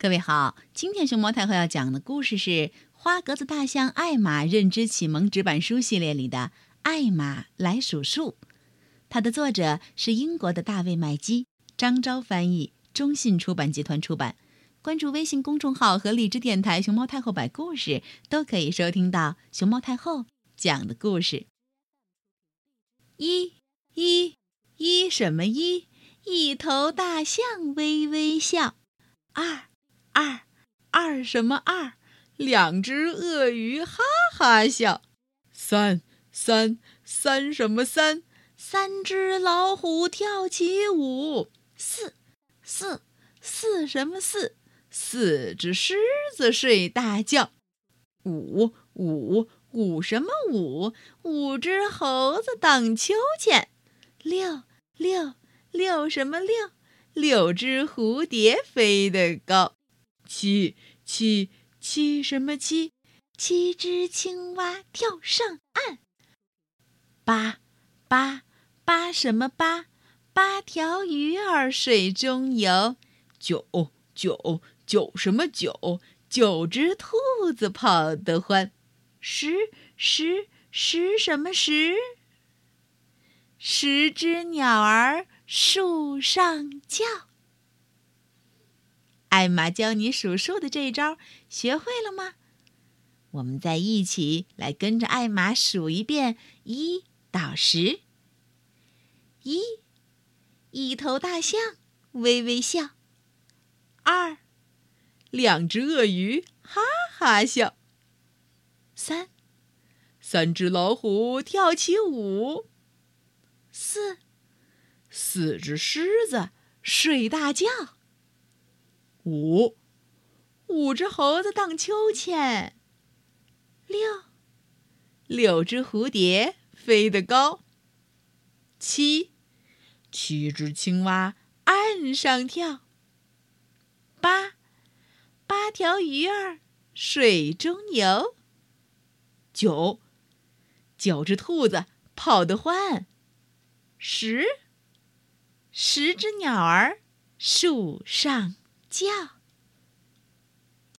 各位好，今天熊猫太后要讲的故事是《花格子大象艾玛认知启蒙纸板书》系列里的《艾玛来数数》，它的作者是英国的大卫麦基，张昭翻译，中信出版集团出版。关注微信公众号和荔枝电台“熊猫太后摆故事”，都可以收听到熊猫太后讲的故事。一，一，一什么一？一头大象微微笑。二。二，二什么二？两只鳄鱼哈哈笑。三，三，三什么三？三只老虎跳起舞。四，四，四什么四？四只狮子睡大觉。五，五，五什么五？五只猴子荡秋千。六，六，六什么六？六只蝴蝶飞得高。七七七什么七？七只青蛙跳上岸。八八八什么八？八条鱼儿水中游。九九九什么九？九只兔子跑得欢。十十十什么十？十只鸟儿树上叫。艾玛教你数数的这一招学会了吗？我们再一起来跟着艾玛数一遍，一到十。一，一头大象微微笑。二，两只鳄鱼哈哈笑。三，三只老虎跳起舞。四，四只狮子睡大觉。五，五只猴子荡秋千。六，六只蝴蝶飞得高。七，七只青蛙岸上跳。八，八条鱼儿水中游。九，九只兔子跑得欢。十，十只鸟儿树上。叫。